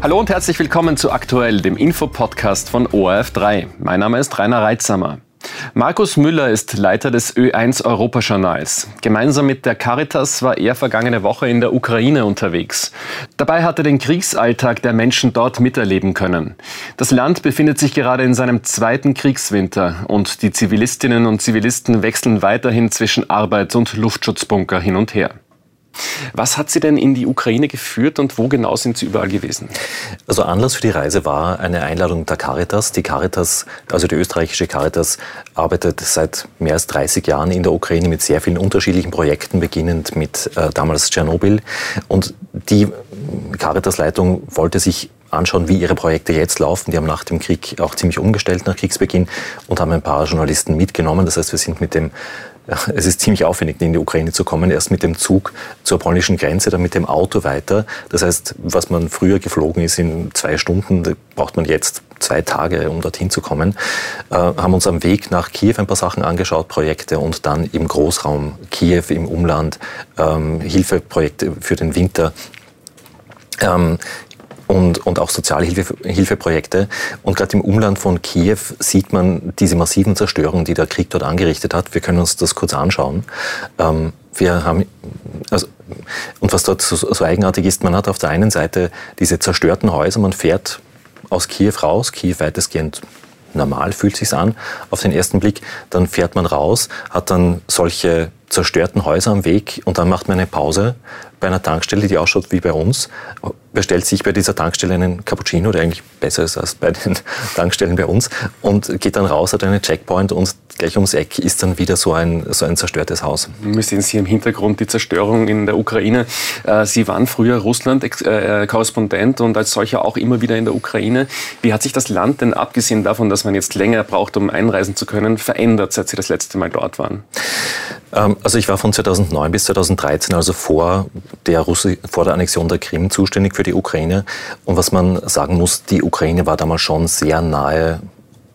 Hallo und herzlich willkommen zu Aktuell, dem Infopodcast von ORF3. Mein Name ist Rainer Reitsamer. Markus Müller ist Leiter des Ö1 Europajournals. Gemeinsam mit der Caritas war er vergangene Woche in der Ukraine unterwegs. Dabei hat er den Kriegsalltag der Menschen dort miterleben können. Das Land befindet sich gerade in seinem zweiten Kriegswinter und die Zivilistinnen und Zivilisten wechseln weiterhin zwischen Arbeit und Luftschutzbunker hin und her. Was hat Sie denn in die Ukraine geführt und wo genau sind Sie überall gewesen? Also Anlass für die Reise war eine Einladung der Caritas. Die Caritas, also die österreichische Caritas, arbeitet seit mehr als 30 Jahren in der Ukraine mit sehr vielen unterschiedlichen Projekten, beginnend mit äh, damals Tschernobyl. Und die Caritas-Leitung wollte sich anschauen, wie ihre Projekte jetzt laufen. Die haben nach dem Krieg auch ziemlich umgestellt nach Kriegsbeginn und haben ein paar Journalisten mitgenommen. Das heißt, wir sind mit dem es ist ziemlich aufwendig, in die Ukraine zu kommen. Erst mit dem Zug zur polnischen Grenze, dann mit dem Auto weiter. Das heißt, was man früher geflogen ist in zwei Stunden, braucht man jetzt zwei Tage, um dorthin zu kommen. Äh, haben uns am Weg nach Kiew ein paar Sachen angeschaut, Projekte und dann im Großraum Kiew im Umland ähm, Hilfeprojekte für den Winter. Ähm, und, und auch Sozialhilfeprojekte. Und gerade im Umland von Kiew sieht man diese massiven Zerstörungen, die der Krieg dort angerichtet hat. Wir können uns das kurz anschauen. Ähm, wir haben, also, und was dort so, so eigenartig ist, man hat auf der einen Seite diese zerstörten Häuser, man fährt aus Kiew raus, Kiew weitestgehend normal fühlt sich's an auf den ersten Blick. Dann fährt man raus, hat dann solche zerstörten Häuser am Weg und dann macht man eine Pause bei einer Tankstelle, die ausschaut wie bei uns, bestellt sich bei dieser Tankstelle einen Cappuccino, der eigentlich besser ist als bei den Tankstellen bei uns, und geht dann raus, hat einen Checkpoint und gleich ums Eck ist dann wieder so ein, so ein zerstörtes Haus. Wir sehen Sie im Hintergrund die Zerstörung in der Ukraine. Äh, Sie waren früher Russland-Korrespondent und als solcher auch immer wieder in der Ukraine. Wie hat sich das Land denn, abgesehen davon, dass man jetzt länger braucht, um einreisen zu können, verändert, seit Sie das letzte Mal dort waren? Ähm, also ich war von 2009 bis 2013, also vor der, Russi vor der Annexion der Krim, zuständig für die Ukraine. Und was man sagen muss, die Ukraine war damals schon sehr nahe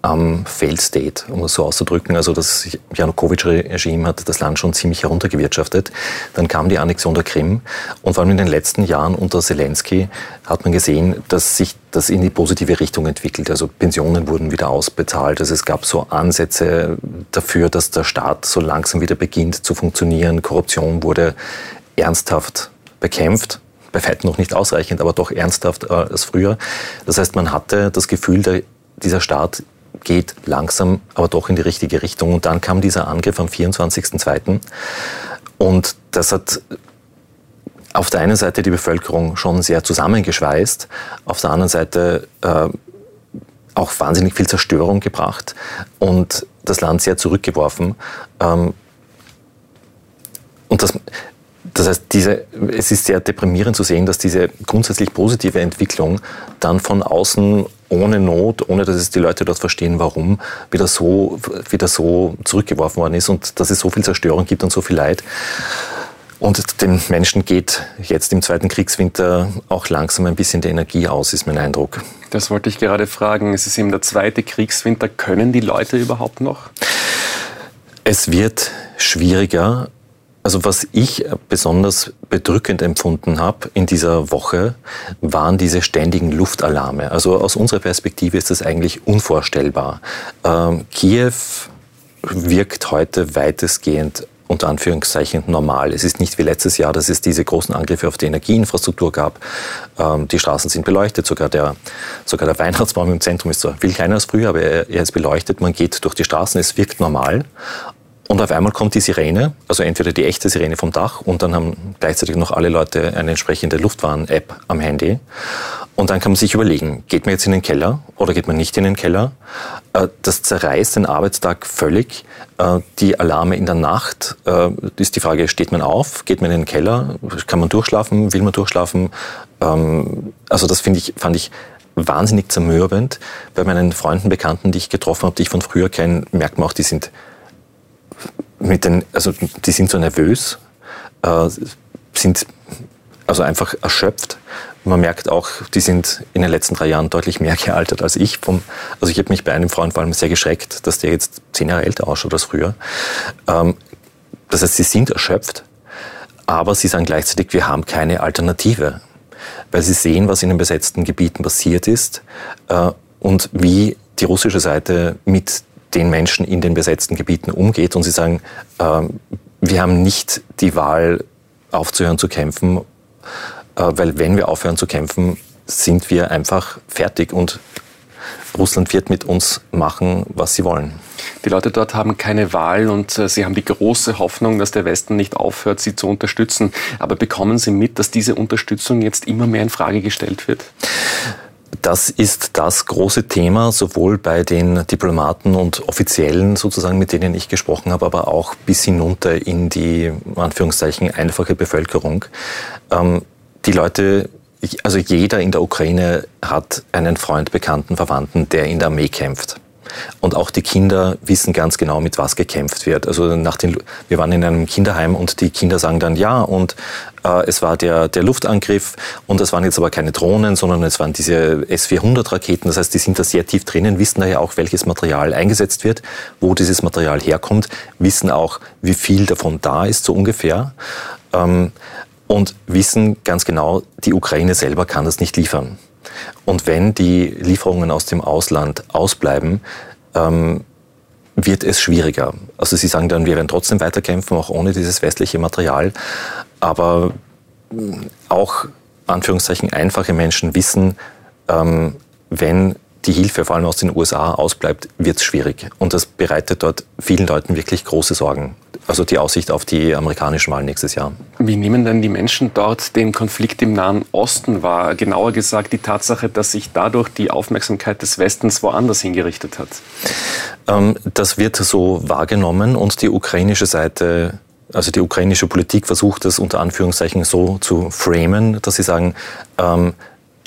am Failed State, um es so auszudrücken. Also das Janukowitsch-Regime hat das Land schon ziemlich heruntergewirtschaftet. Dann kam die Annexion der Krim und vor allem in den letzten Jahren unter Zelensky hat man gesehen, dass sich das in die positive Richtung entwickelt. Also Pensionen wurden wieder ausbezahlt. Also es gab so Ansätze dafür, dass der Staat so langsam wieder beginnt zu funktionieren. Korruption wurde ernsthaft bekämpft bei weitem noch nicht ausreichend, aber doch ernsthaft äh, als früher. Das heißt, man hatte das Gefühl, der, dieser Staat geht langsam, aber doch in die richtige Richtung. Und dann kam dieser Angriff am 24.02. Und das hat auf der einen Seite die Bevölkerung schon sehr zusammengeschweißt, auf der anderen Seite äh, auch wahnsinnig viel Zerstörung gebracht und das Land sehr zurückgeworfen. Ähm, und das, das heißt, diese, es ist sehr deprimierend zu sehen, dass diese grundsätzlich positive Entwicklung dann von außen ohne Not, ohne dass es die Leute dort verstehen, warum, wieder so, wieder so zurückgeworfen worden ist und dass es so viel Zerstörung gibt und so viel Leid. Und den Menschen geht jetzt im zweiten Kriegswinter auch langsam ein bisschen die Energie aus, ist mein Eindruck. Das wollte ich gerade fragen. Es ist eben der zweite Kriegswinter. Können die Leute überhaupt noch? Es wird schwieriger, also was ich besonders bedrückend empfunden habe in dieser Woche, waren diese ständigen Luftalarme. Also aus unserer Perspektive ist das eigentlich unvorstellbar. Ähm, Kiew wirkt heute weitestgehend unter Anführungszeichen normal. Es ist nicht wie letztes Jahr, dass es diese großen Angriffe auf die Energieinfrastruktur gab. Ähm, die Straßen sind beleuchtet, sogar der, sogar der Weihnachtsbaum im Zentrum ist zwar viel kleiner als früher, aber er, er ist beleuchtet. Man geht durch die Straßen, es wirkt normal. Und auf einmal kommt die Sirene, also entweder die echte Sirene vom Dach und dann haben gleichzeitig noch alle Leute eine entsprechende Luftwarn-App am Handy. Und dann kann man sich überlegen, geht man jetzt in den Keller oder geht man nicht in den Keller? Äh, das zerreißt den Arbeitstag völlig. Äh, die Alarme in der Nacht äh, ist die Frage, steht man auf, geht man in den Keller, kann man durchschlafen, will man durchschlafen? Ähm, also das finde ich, fand ich wahnsinnig zermürbend. Bei meinen Freunden, Bekannten, die ich getroffen habe, die ich von früher kenne, merkt man auch, die sind mit den, also die sind so nervös, äh, sind also einfach erschöpft. Man merkt auch, die sind in den letzten drei Jahren deutlich mehr gealtert als ich. Vom, also ich habe mich bei einem Freund vor allem sehr geschreckt, dass der jetzt zehn Jahre älter ausschaut als früher. Ähm, das heißt, sie sind erschöpft, aber sie sagen gleichzeitig, wir haben keine Alternative. weil sie sehen, was in den besetzten Gebieten passiert ist äh, und wie die russische Seite mit den Menschen in den besetzten Gebieten umgeht. Und sie sagen, äh, wir haben nicht die Wahl, aufzuhören zu kämpfen, äh, weil wenn wir aufhören zu kämpfen, sind wir einfach fertig und Russland wird mit uns machen, was sie wollen. Die Leute dort haben keine Wahl und äh, sie haben die große Hoffnung, dass der Westen nicht aufhört, sie zu unterstützen. Aber bekommen Sie mit, dass diese Unterstützung jetzt immer mehr in Frage gestellt wird? Das ist das große Thema, sowohl bei den Diplomaten und Offiziellen sozusagen, mit denen ich gesprochen habe, aber auch bis hinunter in die, Anführungszeichen, einfache Bevölkerung. Ähm, die Leute also jeder in der Ukraine hat einen Freund, Bekannten, Verwandten, der in der Armee kämpft. Und auch die Kinder wissen ganz genau, mit was gekämpft wird. Also nach den, wir waren in einem Kinderheim und die Kinder sagen dann ja und äh, es war der, der Luftangriff und es waren jetzt aber keine Drohnen, sondern es waren diese S-400-Raketen. Das heißt, die sind da sehr tief drinnen, wissen daher auch, welches Material eingesetzt wird, wo dieses Material herkommt, wissen auch, wie viel davon da ist, so ungefähr. Ähm, und wissen ganz genau, die Ukraine selber kann das nicht liefern. Und wenn die Lieferungen aus dem Ausland ausbleiben, ähm, wird es schwieriger. Also Sie sagen dann, wir werden trotzdem weiterkämpfen, auch ohne dieses westliche Material. Aber mm, auch, Anführungszeichen, einfache Menschen wissen, ähm, wenn die Hilfe vor allem aus den USA ausbleibt, wird es schwierig. Und das bereitet dort vielen Leuten wirklich große Sorgen. Also die Aussicht auf die amerikanischen Wahlen nächstes Jahr. Wie nehmen denn die Menschen dort den Konflikt im Nahen Osten wahr? Genauer gesagt die Tatsache, dass sich dadurch die Aufmerksamkeit des Westens woanders hingerichtet hat. Ähm, das wird so wahrgenommen und die ukrainische Seite also die ukrainische Politik versucht es unter Anführungszeichen so zu framen, dass sie sagen, ähm,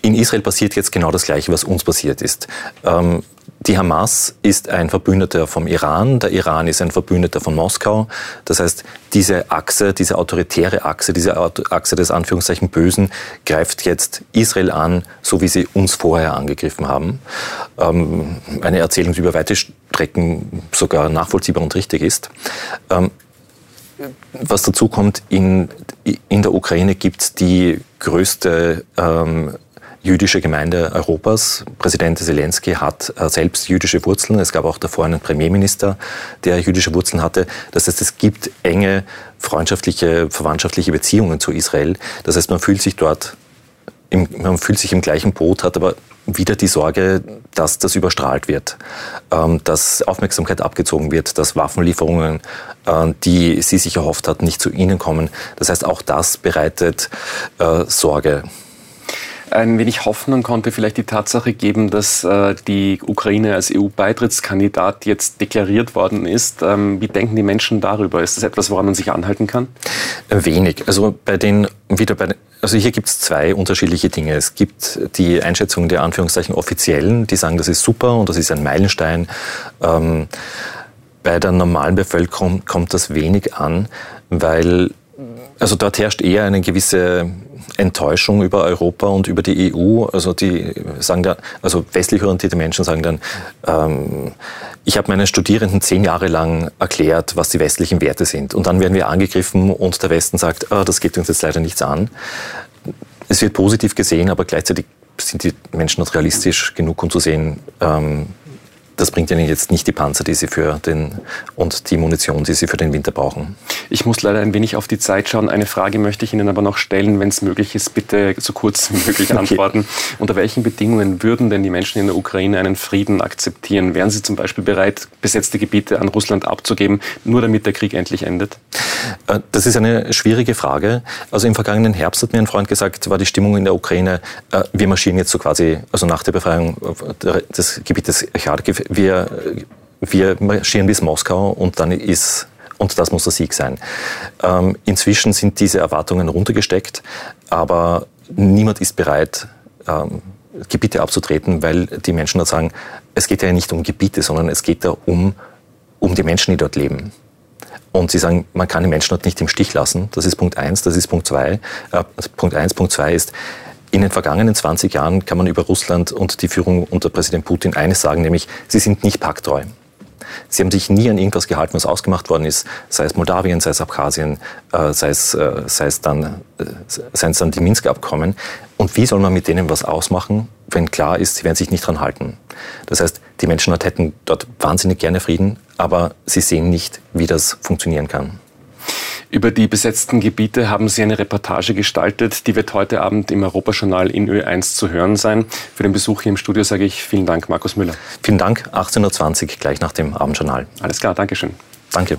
in Israel passiert jetzt genau das Gleiche, was uns passiert ist. Ähm, die Hamas ist ein Verbündeter vom Iran, der Iran ist ein Verbündeter von Moskau. Das heißt, diese Achse, diese autoritäre Achse, diese Achse des Anführungszeichen Bösen greift jetzt Israel an, so wie sie uns vorher angegriffen haben. Ähm, eine Erzählung, die über weite Strecken sogar nachvollziehbar und richtig ist. Ähm, was dazu kommt, in, in der Ukraine gibt es die größte ähm, jüdische Gemeinde Europas. Präsident Zelensky hat äh, selbst jüdische Wurzeln. Es gab auch davor einen Premierminister, der jüdische Wurzeln hatte. Das heißt, es gibt enge freundschaftliche, verwandtschaftliche Beziehungen zu Israel. Das heißt, man fühlt sich dort, im, man fühlt sich im gleichen Boot, hat aber wieder die Sorge, dass das überstrahlt wird, ähm, dass Aufmerksamkeit abgezogen wird, dass Waffenlieferungen, äh, die sie sich erhofft hat, nicht zu ihnen kommen. Das heißt, auch das bereitet äh, Sorge ein wenig Hoffnung konnte vielleicht die Tatsache geben, dass äh, die Ukraine als EU-Beitrittskandidat jetzt deklariert worden ist. Ähm, wie denken die Menschen darüber? Ist das etwas, woran man sich anhalten kann? Wenig. Also bei den wieder bei also hier gibt es zwei unterschiedliche Dinge. Es gibt die Einschätzung der Anführungszeichen Offiziellen, die sagen, das ist super und das ist ein Meilenstein. Ähm, bei der normalen Bevölkerung kommt das wenig an, weil also dort herrscht eher eine gewisse Enttäuschung über Europa und über die EU. Also die sagen da, also westlich orientierte Menschen sagen dann, ähm, ich habe meinen Studierenden zehn Jahre lang erklärt, was die westlichen Werte sind. Und dann werden wir angegriffen und der Westen sagt, ah, das geht uns jetzt leider nichts an. Es wird positiv gesehen, aber gleichzeitig sind die Menschen noch realistisch genug, um zu sehen, ähm, das bringt ihnen jetzt nicht die Panzer, die sie für den und die Munition, die sie für den Winter brauchen. Ich muss leider ein wenig auf die Zeit schauen. Eine Frage möchte ich Ihnen aber noch stellen, wenn es möglich ist, bitte so kurz wie möglich antworten. Okay. Unter welchen Bedingungen würden denn die Menschen in der Ukraine einen Frieden akzeptieren? Wären sie zum Beispiel bereit, besetzte Gebiete an Russland abzugeben, nur damit der Krieg endlich endet? Äh, das ist eine schwierige Frage. Also im vergangenen Herbst hat mir ein Freund gesagt, war die Stimmung in der Ukraine, äh, wir marschieren jetzt so quasi, also nach der Befreiung des Gebietes Charkiw, wir, wir marschieren bis Moskau und dann ist und das muss der Sieg sein. Ähm, inzwischen sind diese Erwartungen runtergesteckt, aber niemand ist bereit, ähm, Gebiete abzutreten, weil die Menschen dort sagen, es geht ja nicht um Gebiete, sondern es geht da um, um die Menschen, die dort leben. Und sie sagen, man kann die Menschen dort nicht im Stich lassen. Das ist Punkt eins. Das ist Punkt zwei. Äh, Punkt eins. Punkt zwei ist, in den vergangenen 20 Jahren kann man über Russland und die Führung unter Präsident Putin eines sagen, nämlich, sie sind nicht pakttreu. Sie haben sich nie an irgendwas gehalten, was ausgemacht worden ist, sei es Moldawien, sei es Abkhazien, äh, sei, es, äh, sei, es dann, äh, seien es dann die Minsk-Abkommen. Und wie soll man mit denen was ausmachen, wenn klar ist, sie werden sich nicht dran halten? Das heißt, die Menschen dort hätten dort wahnsinnig gerne Frieden, aber sie sehen nicht, wie das funktionieren kann. Über die besetzten Gebiete haben Sie eine Reportage gestaltet, die wird heute Abend im Europajournal in Ö1 zu hören sein. Für den Besuch hier im Studio sage ich vielen Dank, Markus Müller. Vielen Dank, 18.20 Uhr, gleich nach dem Abendjournal. Alles klar, Dankeschön. Danke.